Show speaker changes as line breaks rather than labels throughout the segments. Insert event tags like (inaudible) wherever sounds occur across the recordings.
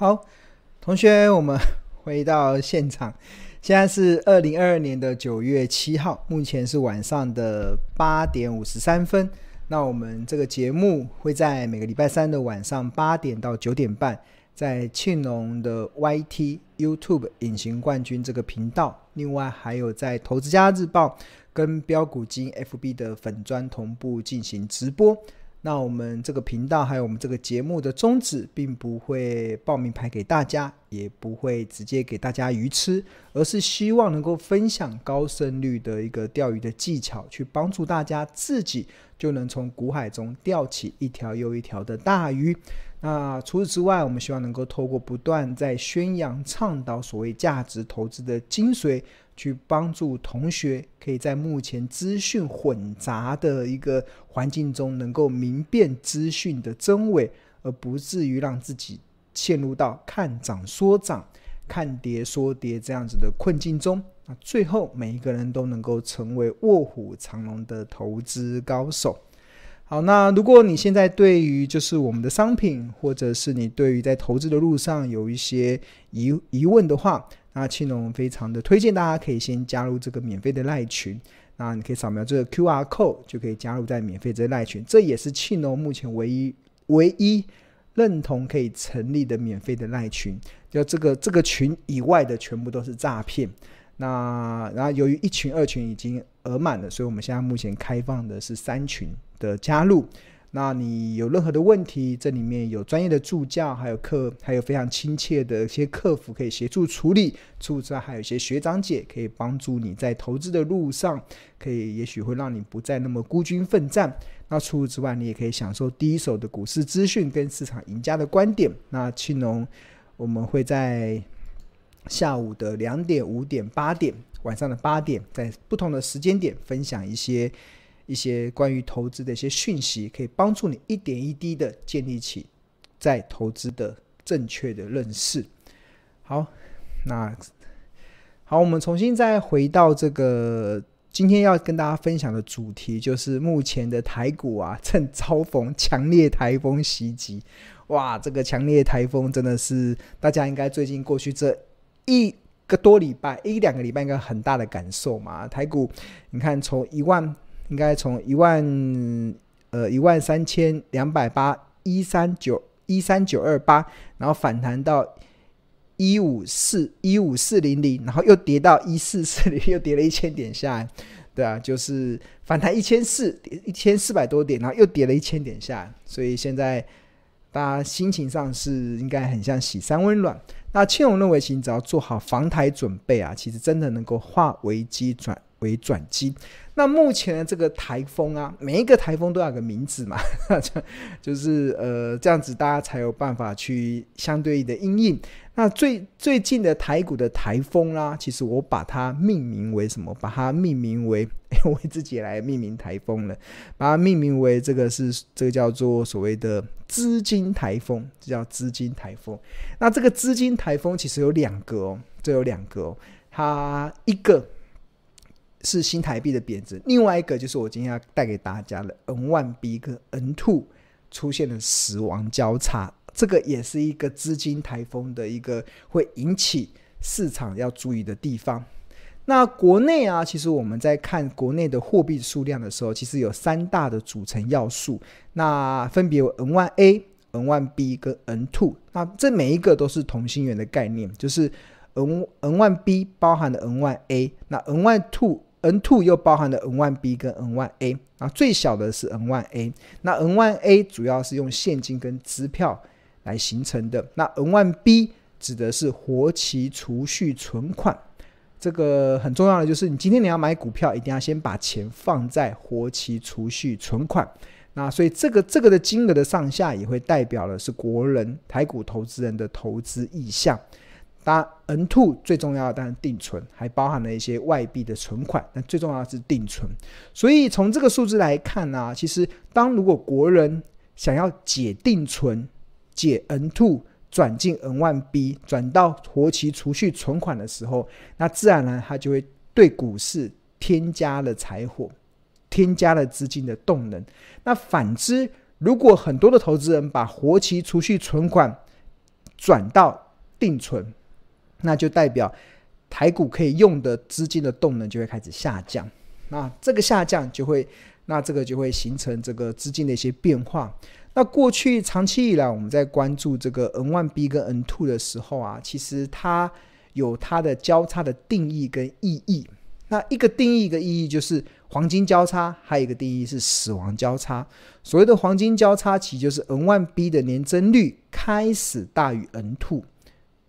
好，同学，我们回到现场。现在是二零二二年的九月七号，目前是晚上的八点五十三分。那我们这个节目会在每个礼拜三的晚上八点到九点半，在庆隆的 YT YouTube 隐形冠军这个频道，另外还有在投资家日报跟标股金 FB 的粉砖同步进行直播。那我们这个频道还有我们这个节目的宗旨，并不会报名牌给大家，也不会直接给大家鱼吃，而是希望能够分享高胜率的一个钓鱼的技巧，去帮助大家自己就能从股海中钓起一条又一条的大鱼。那除此之外，我们希望能够透过不断在宣扬、倡导所谓价值投资的精髓。去帮助同学可以在目前资讯混杂的一个环境中，能够明辨资讯的真伪，而不至于让自己陷入到看涨说涨、看跌说跌这样子的困境中。那最后，每一个人都能够成为卧虎藏龙的投资高手。好，那如果你现在对于就是我们的商品，或者是你对于在投资的路上有一些疑疑问的话，那庆农非常的推荐大家可以先加入这个免费的赖群，那你可以扫描这个 QR code 就可以加入在免费这赖群，这也是庆农目前唯一唯一认同可以成立的免费的赖群。就这个这个群以外的全部都是诈骗。那然后由于一群二群已经额满了，所以我们现在目前开放的是三群的加入。那你有任何的问题，这里面有专业的助教，还有客，还有非常亲切的一些客服可以协助处理。除此之外，还有一些学长姐可以帮助你在投资的路上，可以也许会让你不再那么孤军奋战。那除此之外，你也可以享受第一手的股市资讯跟市场赢家的观点。那庆农我们会在下午的两点、五点、八点，晚上的八点，在不同的时间点分享一些。一些关于投资的一些讯息，可以帮助你一点一滴的建立起在投资的正确的认识。好，那好，我们重新再回到这个今天要跟大家分享的主题，就是目前的台股啊，正遭逢强烈台风袭击。哇，这个强烈台风真的是大家应该最近过去这一个多礼拜，一两个礼拜应该很大的感受嘛。台股，你看从一万。应该从一万呃一万三千两百八一三九一三九二八，然后反弹到一五四一五四零零，然后又跌到一四四零，(laughs) 又跌了一千点下来，对啊，就是反弹一千四一千四百多点，然后又跌了一千点下来，所以现在大家心情上是应该很像喜三温暖。那庆龙认为，其实只要做好防台准备啊，其实真的能够化危机转为转机。那目前的这个台风啊，每一个台风都有个名字嘛，(laughs) 就是呃这样子，大家才有办法去相对应的因应。那最最近的台股的台风啦、其实我把它命名为什么？把它命名为，(laughs) 我为自己来命名台风了，把它命名为这个是这个叫做所谓的资金台风，这叫资金台风。那这个资金台风其实有两个哦，这有两个哦，它一个。是新台币的贬值，另外一个就是我今天要带给大家的 N1B 跟 N2 出现了死亡交叉，这个也是一个资金台风的一个会引起市场要注意的地方。那国内啊，其实我们在看国内的货币数量的时候，其实有三大的组成要素，那分别有 N1A、N1B 跟 N2，那这每一个都是同心圆的概念，就是 N N1B 包含了 N1A，那 N12。N2 又包含了 N1B 跟 N1A，啊，最小的是 N1A，那 N1A 主要是用现金跟支票来形成的，那 N1B 指的是活期储蓄存款，这个很重要的就是你今天你要买股票，一定要先把钱放在活期储蓄存款，那所以这个这个的金额的上下也会代表的是国人台股投资人的投资意向。当然，N2 最重要的当然定存，还包含了一些外币的存款，但最重要是定存。所以从这个数字来看呢、其实当如果国人想要解定存、解 N two 转进 N one B 转到活期储蓄存款的时候，那自然呢，它就会对股市添加了柴火，添加了资金的动能。那反之，如果很多的投资人把活期储蓄存款转到定存，那就代表台股可以用的资金的动能就会开始下降。那这个下降就会，那这个就会形成这个资金的一些变化。那过去长期以来，我们在关注这个 N1B 跟 N2 的时候啊，其实它有它的交叉的定义跟意义。那一个定义一个意义就是黄金交叉，还有一个定义是死亡交叉。所谓的黄金交叉其实，就是 N1B 的年增率开始大于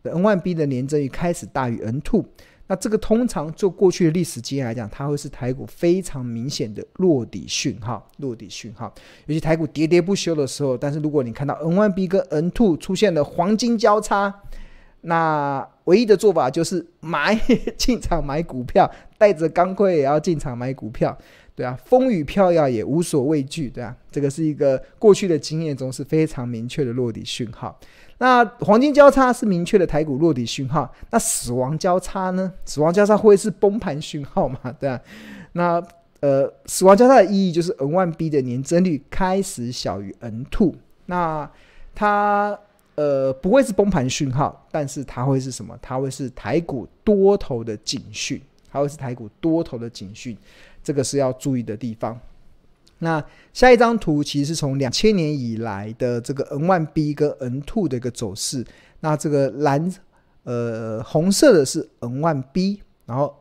N2，N1B 的年增率开始大于 N2。那这个通常就过去的历史经验来讲，它会是台股非常明显的落底讯号，落底讯号。尤其台股喋喋不休的时候，但是如果你看到 N1B 跟 N2 出现了黄金交叉，那唯一的做法就是买 (laughs) 进场买股票，带着钢盔也要进场买股票，对啊，风雨飘摇也无所畏惧，对啊，这个是一个过去的经验中是非常明确的落底讯号。那黄金交叉是明确的台股落底讯号，那死亡交叉呢？死亡交叉会是崩盘讯号嘛？(laughs) 对啊，那呃，死亡交叉的意义就是 N1B 的年增率开始小于 N2，那它呃不会是崩盘讯号，但是它会是什么？它会是台股多头的警讯，它会是台股多头的警讯，这个是要注意的地方。那下一张图其实是从两千年以来的这个 N1B 跟 N2 的一个走势。那这个蓝呃红色的是 N1B，然后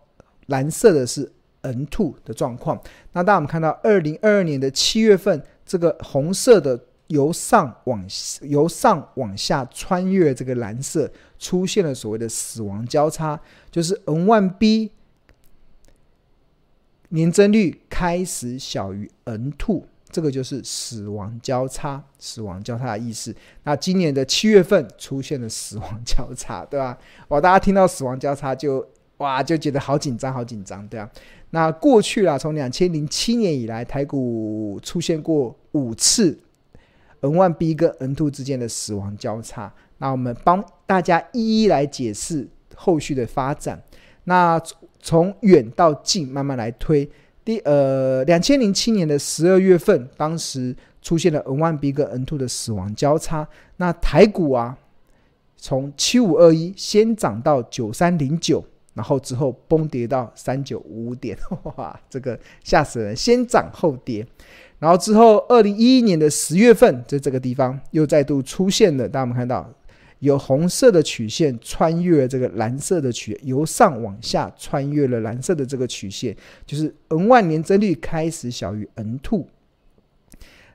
蓝色的是 N2 的状况。那当我们看到二零二二年的七月份，这个红色的由上往由上往下穿越这个蓝色，出现了所谓的死亡交叉，就是 N1B。年增率开始小于 N2，这个就是死亡交叉，死亡交叉的意思。那今年的七月份出现了死亡交叉，对吧？哇，大家听到死亡交叉就哇就觉得好紧张，好紧张，对啊。那过去啊，从两千零七年以来，台股出现过五次 N1B 跟 N2 之间的死亡交叉。那我们帮大家一一来解释后续的发展。那从远到近慢慢来推，第呃，两千零七年的十二月份，当时出现了 N1B 跟 N two 的死亡交叉。那台股啊，从七五二一先涨到九三零九，然后之后崩跌到三九五五点，(laughs) 哇，这个吓死人！先涨后跌，然后之后二零一一年的十月份，在这个地方又再度出现了，大家有没有看到？有红色的曲线穿越了这个蓝色的曲，由上往下穿越了蓝色的这个曲线，就是 N 万年增率开始小于 N two。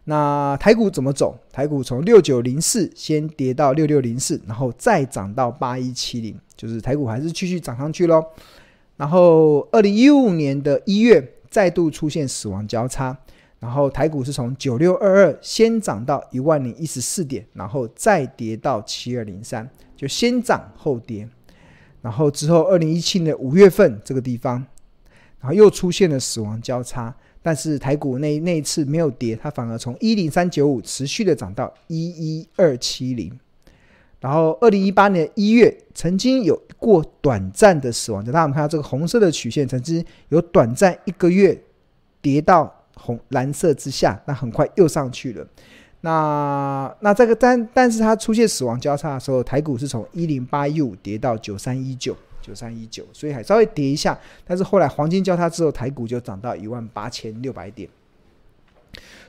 那台股怎么走？台股从六九零四先跌到六六零四，然后再涨到八一七零，就是台股还是继续涨上去喽。然后二零一五年的一月再度出现死亡交叉。然后台股是从九六二二先涨到一万零一十四点，然后再跌到七二零三，就先涨后跌。然后之后二零一七年五月份这个地方，然后又出现了死亡交叉，但是台股那那一次没有跌，它反而从一零三九五持续的涨到一一二七零。然后二零一八年一月曾经有过短暂的死亡，大家我们看到这个红色的曲线，曾经有短暂一个月跌到。红蓝色之下，那很快又上去了。那那这个但但是它出现死亡交叉的时候，台股是从一零八一五跌到九三一九九三一九，所以还稍微跌一下。但是后来黄金交叉之后，台股就涨到一万八千六百点。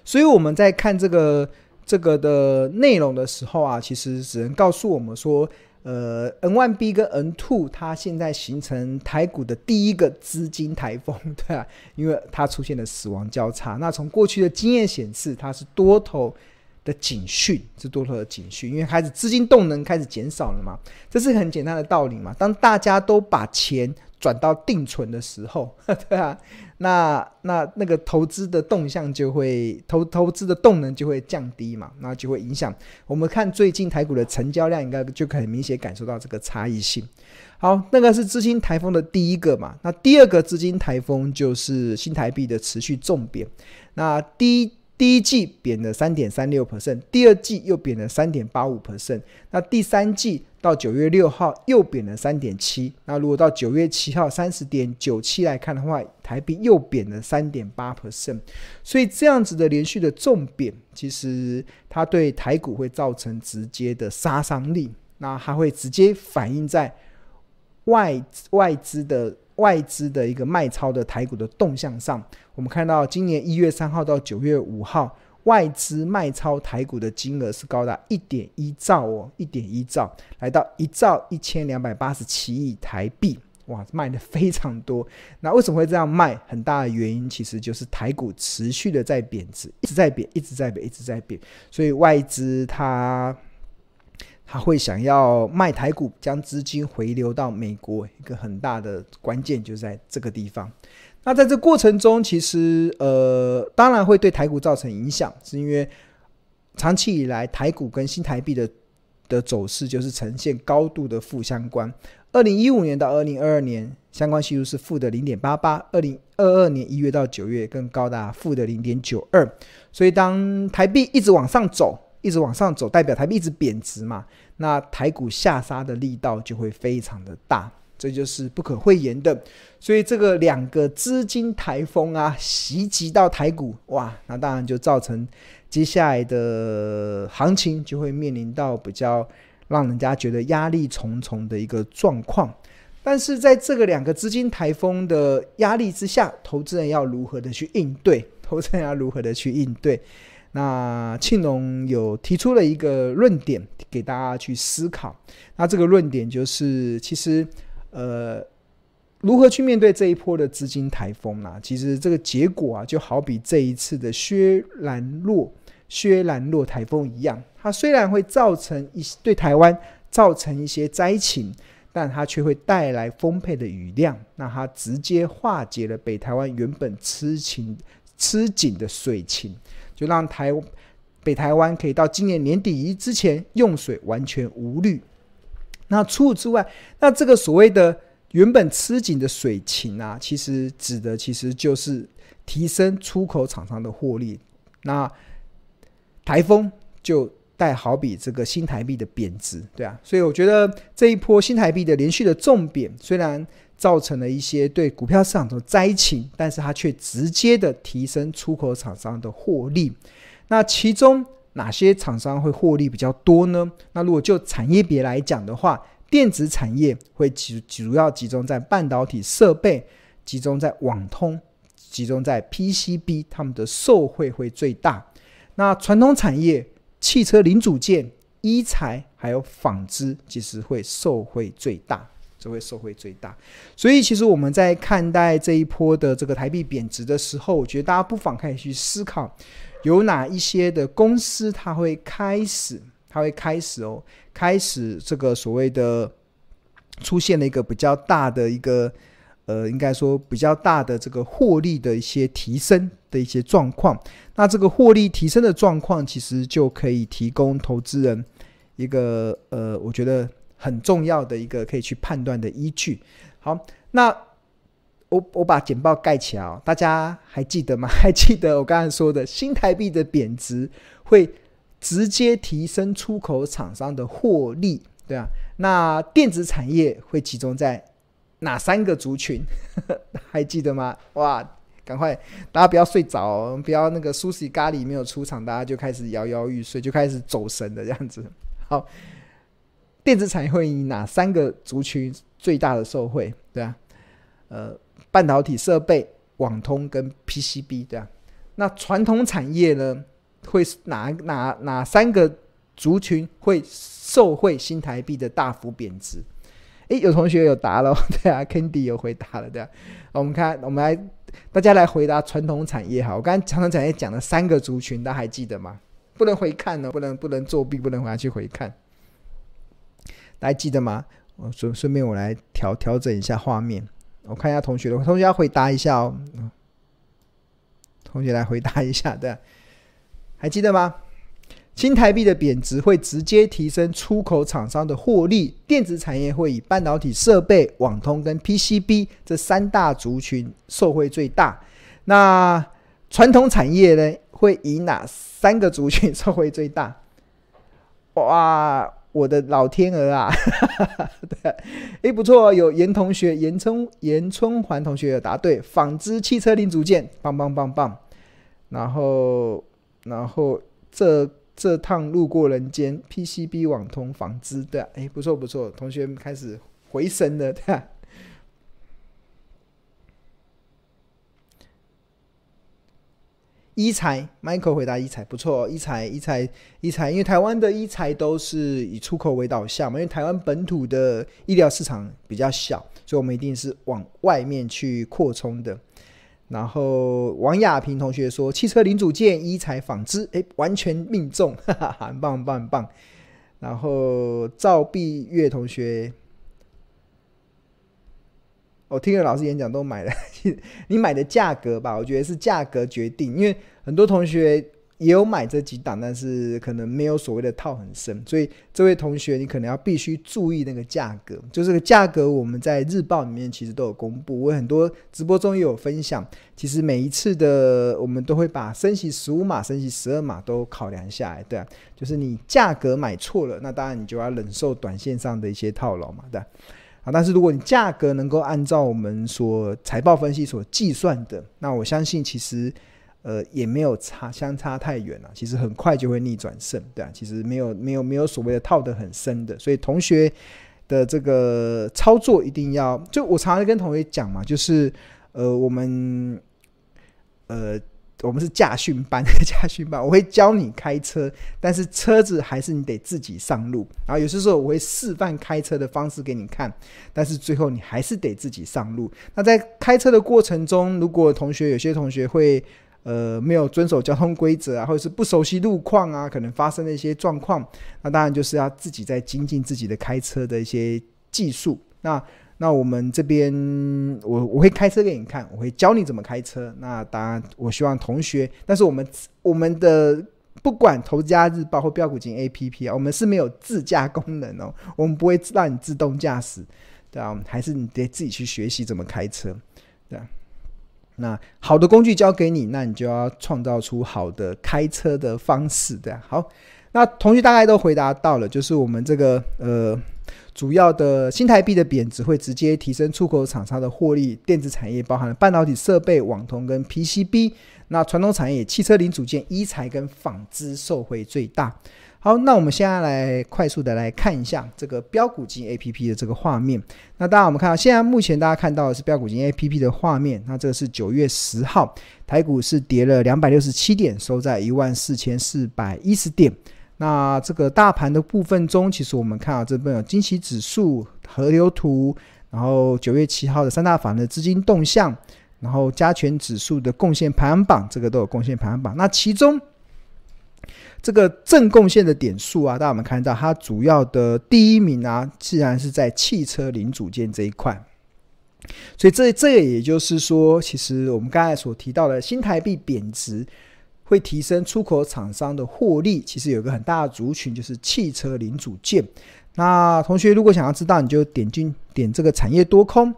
所以我们在看这个这个的内容的时候啊，其实只能告诉我们说。呃，N1B 跟 N2，它现在形成台股的第一个资金台风，(laughs) 对啊，因为它出现了死亡交叉。那从过去的经验显示，它是多头的警讯，是多头的警讯，因为开始资金动能开始减少了嘛，这是很简单的道理嘛。当大家都把钱转到定存的时候，(laughs) 对啊，那那那个投资的动向就会投投资的动能就会降低嘛，那就会影响我们看最近台股的成交量，应该就可以明显感受到这个差异性。好，那个是资金台风的第一个嘛，那第二个资金台风就是新台币的持续重贬。那第一第一季贬了三点三六 percent，第二季又贬了三点八五 percent，那第三季到九月六号又贬了三点七，那如果到九月七号三十点九七来看的话，台币又贬了三点八 percent，所以这样子的连续的重贬，其实它对台股会造成直接的杀伤力，那它会直接反映在外外资的。外资的一个卖超的台股的动向上，我们看到今年一月三号到九月五号，外资卖超台股的金额是高达一点一兆哦，一点一兆，来到一兆一千两百八十七亿台币，哇，卖的非常多。那为什么会这样卖？很大的原因其实就是台股持续的在贬值，一直在贬，一直在贬，一直在贬，所以外资它。他会想要卖台股，将资金回流到美国，一个很大的关键就在这个地方。那在这过程中，其实呃，当然会对台股造成影响，是因为长期以来台股跟新台币的的走势就是呈现高度的负相关。二零一五年到二零二二年，相关系数是负的零点八八；二零二二年一月到九月更高达负的零点九二。所以当台币一直往上走。一直往上走，代表台币一直贬值嘛，那台股下杀的力道就会非常的大，这就是不可讳言的。所以这个两个资金台风啊袭击到台股，哇，那当然就造成接下来的行情就会面临到比较让人家觉得压力重重的一个状况。但是在这个两个资金台风的压力之下，投资人要如何的去应对？投资人要如何的去应对？那庆龙有提出了一个论点给大家去思考。那这个论点就是，其实呃，如何去面对这一波的资金台风呢？其实这个结果啊，就好比这一次的薛兰洛薛兰洛台风一样，它虽然会造成一对台湾造成一些灾情，但它却会带来丰沛的雨量。那它直接化解了北台湾原本吃紧吃紧的水情。就让台北台湾可以到今年年底之前用水完全无虑。那除此之外，那这个所谓的原本吃紧的水情啊，其实指的其实就是提升出口厂商的获利。那台风就带好比这个新台币的贬值，对啊。所以我觉得这一波新台币的连续的重贬，虽然造成了一些对股票市场的灾情，但是它却直接的提升出口厂商的获利。那其中哪些厂商会获利比较多呢？那如果就产业别来讲的话，电子产业会集主要集中在半导体设备，集中在网通，集中在 PCB，他们的受惠会最大。那传统产业，汽车零组件、医材还有纺织，其实会受惠最大。就会受惠最大，所以其实我们在看待这一波的这个台币贬值的时候，我觉得大家不妨可以去思考，有哪一些的公司它会开始，它会开始哦，开始这个所谓的出现了一个比较大的一个呃，应该说比较大的这个获利的一些提升的一些状况。那这个获利提升的状况，其实就可以提供投资人一个呃，我觉得。很重要的一个可以去判断的依据。好，那我我把简报盖起来，大家还记得吗？(laughs) 还记得我刚才说的新台币的贬值会直接提升出口厂商的获利，对啊。那电子产业会集中在哪三个族群？(laughs) 还记得吗？哇，赶快大家不要睡着，不要那个苏西咖喱没有出场，大家就开始摇摇欲睡，就开始走神的这样子。好。电子产业会以哪三个族群最大的受惠？对啊，呃，半导体设备、网通跟 PCB，对啊。那传统产业呢，会哪哪哪三个族群会受惠新台币的大幅贬值？诶，有同学有答了，(laughs) 对啊，Candy 有回答了，对啊。我们看，我们来，大家来回答传统产业哈。我刚才传统产业讲了三个族群，大家还记得吗？不能回看呢，不能不能作弊，不能回去回看。还记得吗？我顺顺便我来调调整一下画面，我看一下同学的同学要回答一下哦。同学来回答一下，对，还记得吗？新台币的贬值会直接提升出口厂商的获利，电子产业会以半导体设备、网通跟 PCB 这三大族群受惠最大。那传统产业呢？会以哪三个族群受惠最大？哇，我的老天鹅啊！(laughs) 对，哎，不错，有严同学、严春、严春环同学有答对，纺织、汽车零组件，棒棒棒棒。然后，然后这这趟路过人间，PCB 网通纺织，对，哎，不错不错，同学们开始回神了，对。一材，Michael 回答一材不错，一材一材一材，因为台湾的一材都是以出口为导向嘛，因为台湾本土的医疗市场比较小，所以我们一定是往外面去扩充的。然后王亚平同学说，汽车零组件、一材、纺织，哎，完全命中，哈哈，很棒很棒很棒。然后赵碧月同学。我听了老师演讲都买了，你买的价格吧，(laughs) 我觉得是价格决定，因为很多同学也有买这几档，但是可能没有所谓的套很深，所以这位同学你可能要必须注意那个价格，就这个价格我们在日报里面其实都有公布，我很多直播中也有分享，其实每一次的我们都会把升息十五码、升息十二码都考量下来，对啊，就是你价格买错了，那当然你就要忍受短线上的一些套牢嘛，对。啊，但是如果你价格能够按照我们所财报分析所计算的，那我相信其实，呃，也没有差相差太远了。其实很快就会逆转胜，对啊，其实没有没有没有所谓的套得很深的，所以同学的这个操作一定要，就我常常跟同学讲嘛，就是呃，我们呃。我们是驾训班，驾训班，我会教你开车，但是车子还是你得自己上路。然后有些时候我会示范开车的方式给你看，但是最后你还是得自己上路。那在开车的过程中，如果同学有些同学会呃没有遵守交通规则啊，或者是不熟悉路况啊，可能发生的一些状况，那当然就是要自己在精进自己的开车的一些技术。那那我们这边，我我会开车给你看，我会教你怎么开车。那当然，我希望同学，但是我们我们的不管投资家日报或标股金 APP 啊，我们是没有自驾功能哦，我们不会让你自动驾驶，对啊，还是你得自己去学习怎么开车，对啊。那好的工具交给你，那你就要创造出好的开车的方式，对啊。好，那同学大概都回答到了，就是我们这个呃。主要的新台币的贬值会直接提升出口厂商的获利，电子产业包含了半导体设备、网通跟 PCB，那传统产业汽车零组件、医材跟纺织受惠最大。好，那我们现在来快速的来看一下这个标股金 APP 的这个画面。那当然我们看到现在目前大家看到的是标股金 APP 的画面。那这个是九月十号，台股是跌了两百六十七点，收在一万四千四百一十点。那这个大盘的部分中，其实我们看到这边有惊喜指数、河流图，然后九月七号的三大法人的资金动向，然后加权指数的贡献排行榜，这个都有贡献排行榜。那其中这个正贡献的点数啊，大家我们看到它主要的第一名啊，自然是在汽车零组件这一块。所以这这也就是说，其实我们刚才所提到的新台币贬值。会提升出口厂商的获利，其实有一个很大的族群就是汽车零组件。那同学如果想要知道，你就点进点这个产业多空，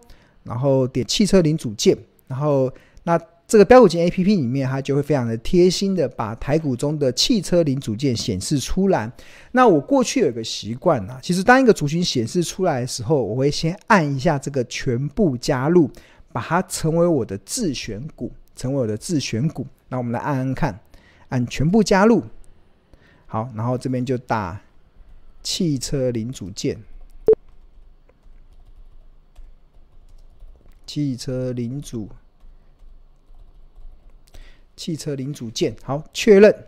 然后点汽车零组件，然后那这个标股金 A P P 里面，它就会非常的贴心的把台股中的汽车零组件显示出来。那我过去有一个习惯啊，其实当一个族群显示出来的时候，我会先按一下这个全部加入，把它成为我的自选股，成为我的自选股。那我们来按按看，按全部加入，好，然后这边就打汽车零组件，汽车零组，汽车零组件，好，确认，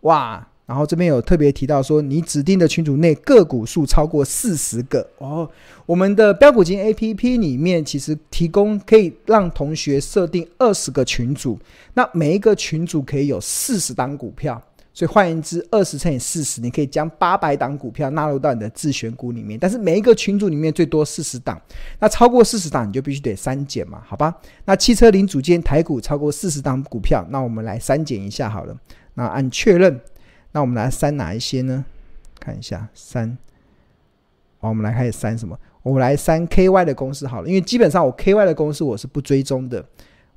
哇！然后这边有特别提到说，你指定的群组内个股数超过四十个哦。我们的标股金 APP 里面其实提供可以让同学设定二十个群组，那每一个群组可以有四十档股票，所以换言之，二十乘以四十，你可以将八百档股票纳入到你的自选股里面。但是每一个群组里面最多四十档，那超过四十档你就必须得删减嘛，好吧？那汽车零组件台股超过四十档股票，那我们来删减一下好了，那按确认。那我们来删哪一些呢？看一下删，好，我们来开始删什么？我们来删 KY 的公司好了，因为基本上我 KY 的公司我是不追踪的，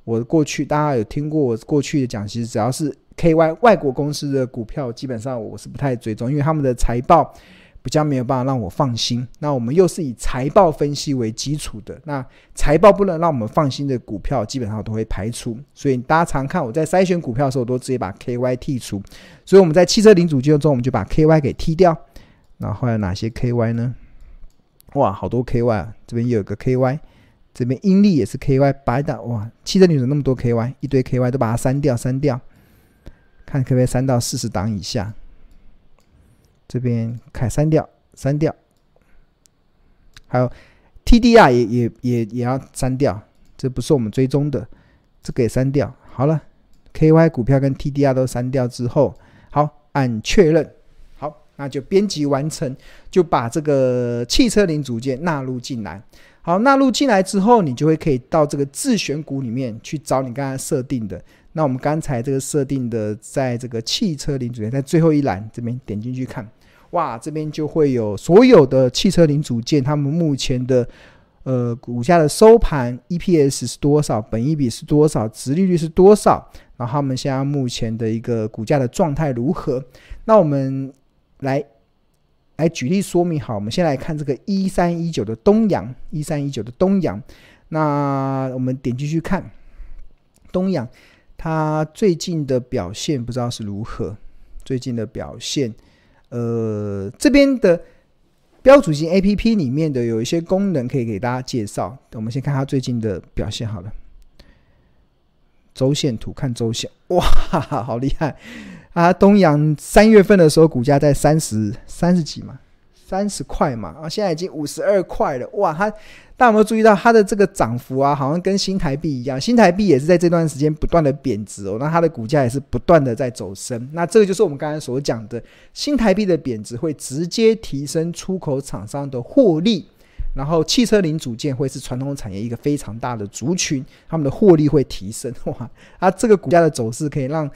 我过去大家有听过我过去的讲，其实只要是 KY 外国公司的股票，基本上我是不太追踪，因为他们的财报。比较没有办法让我放心。那我们又是以财报分析为基础的，那财报不能让我们放心的股票，基本上都会排除。所以大家常看我在筛选股票的时候，都直接把 KY 剔除。所以我们在汽车零组件中，我们就把 KY 给剔掉。那后来哪些 KY 呢？哇，好多 KY 啊！这边又有个 KY，这边英利也是 KY，白的哇，汽车零组那么多 KY，一堆 KY 都把它删掉，删掉，看可不可以删到四十档以下。这边看删掉，删掉，还有 TDR 也也也也要删掉，这不是我们追踪的，这个也删掉。好了，KY 股票跟 TDR 都删掉之后，好，按确认，好，那就编辑完成，就把这个汽车零组件纳入进来。好，纳入进来之后，你就会可以到这个自选股里面去找你刚才设定的。那我们刚才这个设定的，在这个汽车零组件在最后一栏这边点进去看。哇，这边就会有所有的汽车零组件，他们目前的呃股价的收盘 EPS 是多少，本益比是多少，殖利率是多少，然后他们现在目前的一个股价的状态如何？那我们来来举例说明。好，我们先来看这个一三一九的东阳，一三一九的东阳。那我们点进去看东阳，它最近的表现不知道是如何，最近的表现。呃，这边的标准型 APP 里面的有一些功能可以给大家介绍。我们先看它最近的表现好了。周线图看周线，哇，好厉害啊！东阳三月份的时候股价在三十三十几嘛。三十块嘛，啊，现在已经五十二块了，哇！它大家有没有注意到它的这个涨幅啊？好像跟新台币一样，新台币也是在这段时间不断的贬值哦，那它的股价也是不断的在走升。那这个就是我们刚才所讲的，新台币的贬值会直接提升出口厂商的获利，然后汽车零组件会是传统产业一个非常大的族群，他们的获利会提升，哇！啊，这个股价的走势可以让。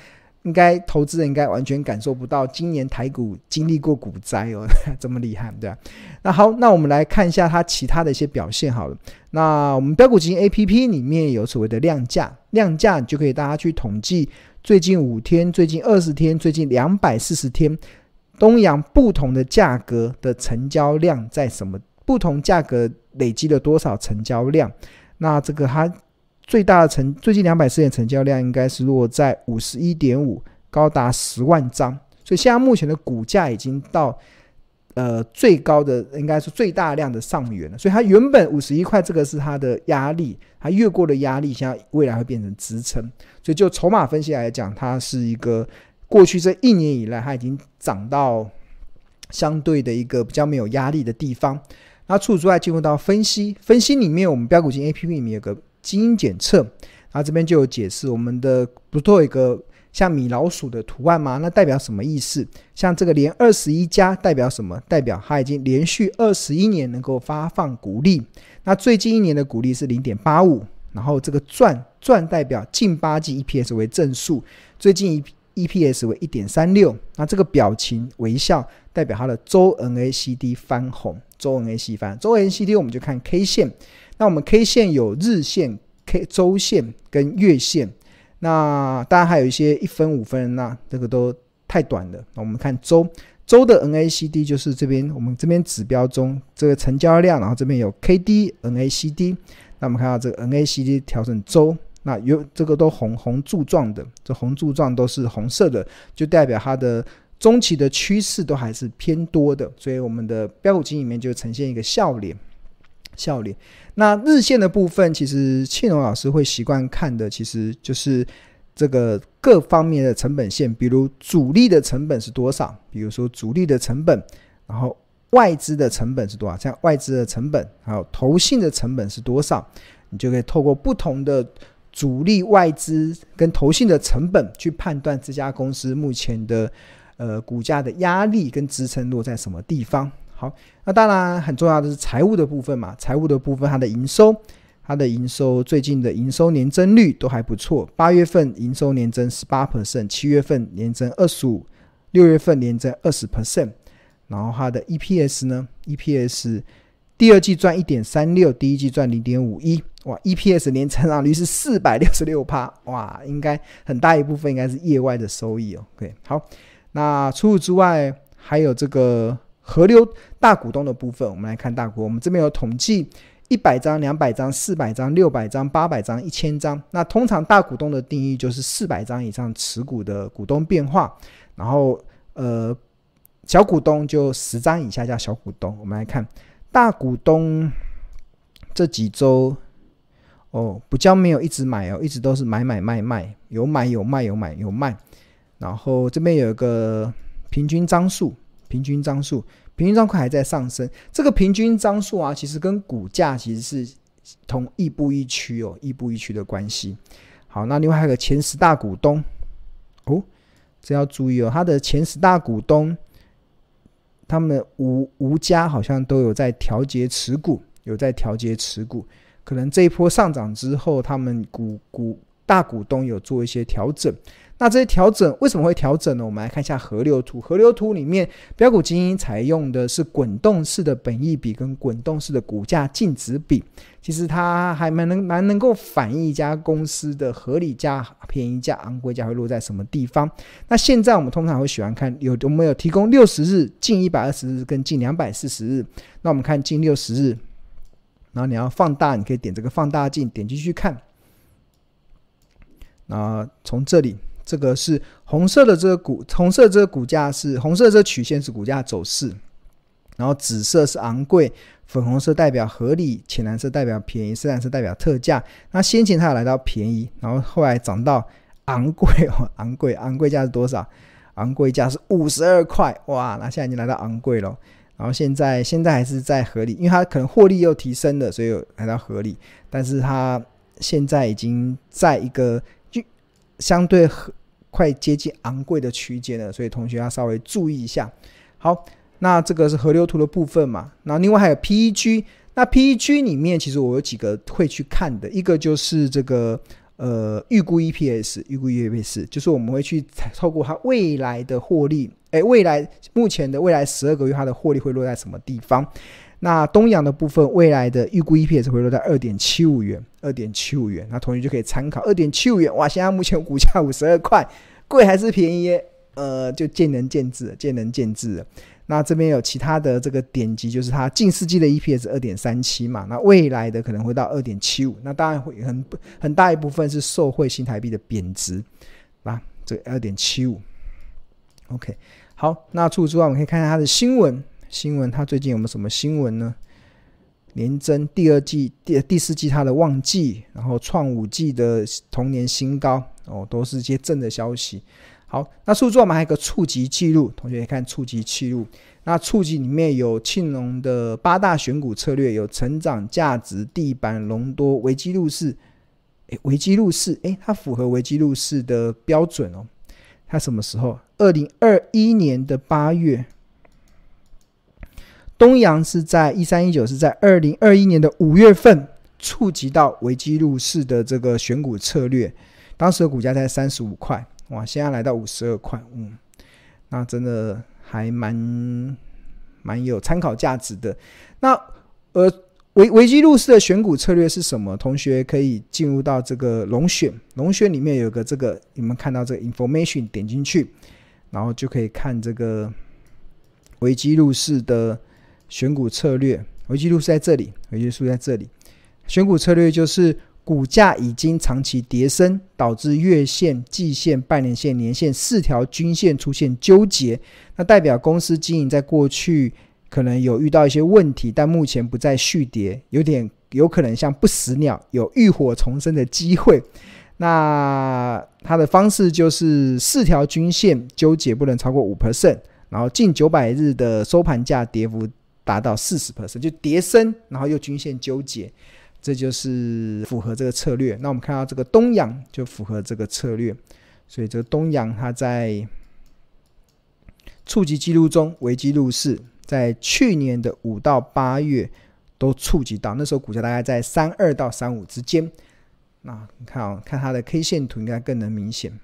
应该投资人应该完全感受不到今年台股经历过股灾哦，(laughs) 这么厉害，对吧？那好，那我们来看一下它其他的一些表现好了。那我们标股基金 APP 里面有所谓的量价，量价就可以大家去统计最近五天、最近二十天、最近两百四十天东阳不同的价格的成交量在什么？不同价格累积了多少成交量？那这个它。最大的成最近两百四点成交量应该是落在五十一点五，高达十万张，所以现在目前的股价已经到呃最高的应该是最大量的上缘了。所以它原本五十一块这个是它的压力，它越过的压力，现在未来会变成支撑。所以就筹码分析来讲，它是一个过去这一年以来它已经涨到相对的一个比较没有压力的地方。那除此之外，进入到分析，分析里面我们标股金 APP 里面有个。基因检测，然后这边就有解释，我们的不都有一个像米老鼠的图案吗？那代表什么意思？像这个连二十一家代表什么？代表它已经连续二十一年能够发放股利。那最近一年的股利是零点八五，然后这个赚赚代表近八季 EPS 为正数，最近 EPS 为一点三六。那这个表情微笑代表它的周 NACD 翻红，周 NACD 翻，周 NACD 我们就看 K 线。那我们 K 线有日线、K 周线跟月线，那当然还有一些一分、五分，那这个都太短了。那我们看周周的 NACD 就是这边我们这边指标中这个成交量，然后这边有 KD NACD。那我们看到这个 NACD 调成周，那有这个都红红柱状的，这红柱状都是红色的，就代表它的中期的趋势都还是偏多的。所以我们的标股金里面就呈现一个笑脸。笑脸。那日线的部分，其实庆荣老师会习惯看的，其实就是这个各方面的成本线，比如主力的成本是多少，比如说主力的成本，然后外资的成本是多少，像外资的成本，还有投信的成本是多少，你就可以透过不同的主力、外资跟投信的成本去判断这家公司目前的呃股价的压力跟支撑落在什么地方。好，那当然很重要的是财务的部分嘛。财务的部分，它的营收，它的营收最近的营收年增率都还不错。八月份营收年增十八 percent，七月份年增二十五，六月份年增二十 percent。然后它的 EPS 呢？EPS 第二季赚一点三六，第一季赚零点五一，哇，EPS 年成长率是四百六十六趴，哇，应该很大一部分应该是业外的收益哦。OK，好，那除此之外，还有这个河流大股东的部分，我们来看大股，我们这边有统计一百张、两百张、四百张、六百张、八百张、一千张。那通常大股东的定义就是四百张以上持股的股东变化，然后呃，小股东就十张以下叫小股东。我们来看。大股东这几周哦，不叫没有一直买哦，一直都是买买卖卖，有买有卖有买有卖。然后这边有一个平均张数，平均张数，平均张数还在上升。这个平均张数啊，其实跟股价其实是同亦步亦趋哦，亦步亦趋的关系。好，那另外还有个前十大股东哦，这要注意哦，他的前十大股东。他们吴吴家好像都有在调节持股，有在调节持股，可能这一波上涨之后，他们股股大股东有做一些调整。那这些调整为什么会调整呢？我们来看一下河流图。河流图里面，标股基金采用的是滚动式的本益比跟滚动式的股价净值比。其实它还蛮能蛮能够反映一家公司的合理价、便宜价、昂贵价会落在什么地方。那现在我们通常会喜欢看有我们有提供六十日、近一百二十日跟近两百四十日。那我们看近六十日，然后你要放大，你可以点这个放大镜，点进去看。那从这里。这个是红色的这个股，红色这个股价是红色这个曲线是股价走势，然后紫色是昂贵，粉红色代表合理，浅蓝色代表便宜，深蓝色代表特价。那先前它有来到便宜，然后后来涨到昂贵哦，(laughs) 昂贵，昂贵价是多少？昂贵价是五十二块，哇，那现在已经来到昂贵了。然后现在现在还是在合理，因为它可能获利又提升了，所以来到合理，但是它现在已经在一个。相对很快接近昂贵的区间了，所以同学要稍微注意一下。好，那这个是河流图的部分嘛？那另外还有 PEG，那 PEG 里面其实我有几个会去看的，一个就是这个呃预估 EPS，预估 EPS 就是我们会去透过它未来的获利，诶，未来目前的未来十二个月它的获利会落在什么地方？那东阳的部分，未来的预估 EPS 回落在二点七五元，二点七五元，那同学就可以参考二点七五元。哇，现在目前股价五十二块，贵还是便宜？呃，就见仁见智，见仁见智。那这边有其他的这个点击，就是它近四季的 EPS 二点三七嘛，那未来的可能会到二点七五，那当然会很很大一部分是受惠新台币的贬值，啊，这二点七五。OK，好，那除此之外，我们可以看一下它的新闻。新闻，它最近有没有什么新闻呢？连征第二季、第第四季它的旺季，然后创五季的同年新高哦，都是一些正的消息。好，那数字，我们还有个触及记录，同学也看触及记录。那触及里面有庆隆的八大选股策略，有成长、价值、地板、隆多、维基入市。诶，维基入市，诶，它符合维基入市的标准哦。它什么时候？二零二一年的八月。东阳是在一三一九，是在二零二一年的五月份触及到维基入市的这个选股策略，当时的股价在三十五块，哇，现在来到五十二块，嗯，那真的还蛮蛮有参考价值的。那呃，维维基入市的选股策略是什么？同学可以进入到这个龙选，龙选里面有个这个，你们看到这个 information，点进去，然后就可以看这个维基入市的。选股策略，危机入市在这里，危机入市在这里。选股策略就是股价已经长期跌升，导致月线、季线、半年线、年线四条均线出现纠结，那代表公司经营在过去可能有遇到一些问题，但目前不再续跌，有点有可能像不死鸟，有浴火重生的机会。那它的方式就是四条均线纠结不能超过五 percent，然后近九百日的收盘价跌幅。达到四十 percent 就跌升，然后又均线纠结，这就是符合这个策略。那我们看到这个东阳就符合这个策略，所以这个东阳它在触及记录中危机入市，在去年的五到八月都触及到，那时候股价大概在三二到三五之间。那你看啊、哦，看它的 K 线图应该更能明显。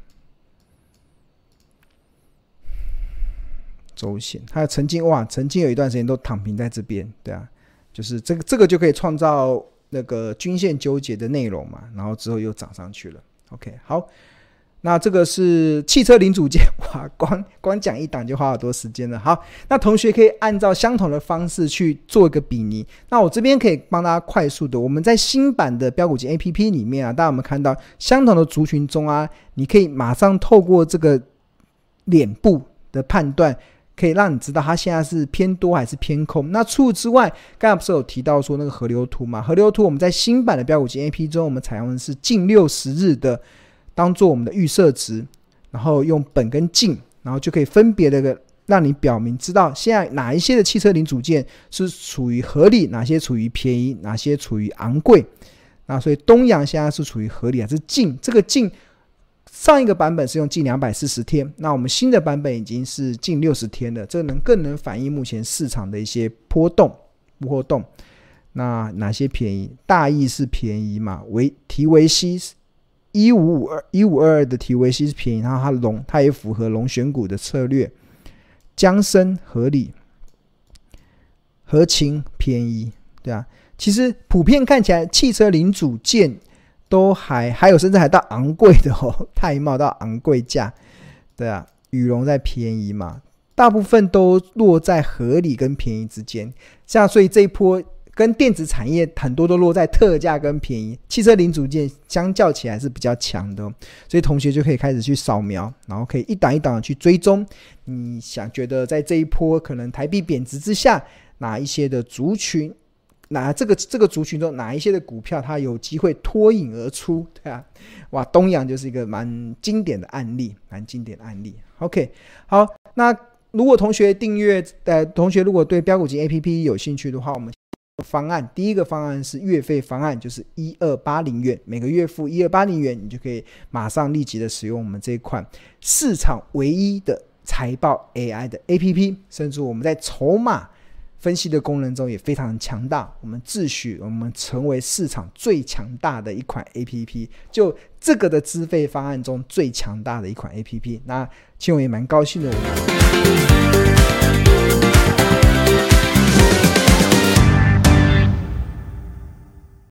周线，它曾经哇，曾经有一段时间都躺平在这边，对啊，就是这个这个就可以创造那个均线纠结的内容嘛，然后之后又涨上去了。OK，好。那这个是汽车零组件，(laughs) 哇，光光讲一档就花好多时间了。好，那同学可以按照相同的方式去做一个比拟。那我这边可以帮大家快速的，我们在新版的标股金 APP 里面啊，大家有没有看到相同的族群中啊，你可以马上透过这个脸部的判断，可以让你知道它现在是偏多还是偏空。那除此之外，刚才不是有提到说那个河流图嘛？河流图我们在新版的标股金 A P 中，我们采用的是近六十日的。当做我们的预设值，然后用本跟近，然后就可以分别的个让你表明知道现在哪一些的汽车零组件是处于合理，哪些处于便宜，哪些处于昂贵。那所以东阳现在是处于合理还是近？这个近上一个版本是用近两百四十天，那我们新的版本已经是近六十天了，这能更能反映目前市场的一些波动波动。那哪些便宜？大意是便宜嘛？维提维西。一五五二一五二二的提维西是便宜，然后它龙它也符合龙选股的策略，江深合理，合情便宜，对啊，其实普遍看起来汽车零组件都还还有甚至还到昂贵的哦，(laughs) 太茂到昂贵价，对啊，羽绒在便宜嘛，大部分都落在合理跟便宜之间，像所以这一波。跟电子产业很多都落在特价跟便宜，汽车零组件相较起来是比较强的，所以同学就可以开始去扫描，然后可以一档一档的去追踪。你想觉得在这一波可能台币贬值之下，哪一些的族群，哪这个这个族群中哪一些的股票它有机会脱颖而出，对啊，哇，东阳就是一个蛮经典的案例，蛮经典的案例。OK，好，那如果同学订阅，呃，同学如果对标股金 APP 有兴趣的话，我们。方案第一个方案是月费方案，就是一二八零元，每个月付一二八零元，你就可以马上立即的使用我们这一款市场唯一的财报 AI 的 APP，甚至我们在筹码分析的功能中也非常强大。我们自诩我们成为市场最强大的一款 APP，就这个的资费方案中最强大的一款 APP。那庆文也蛮高兴的。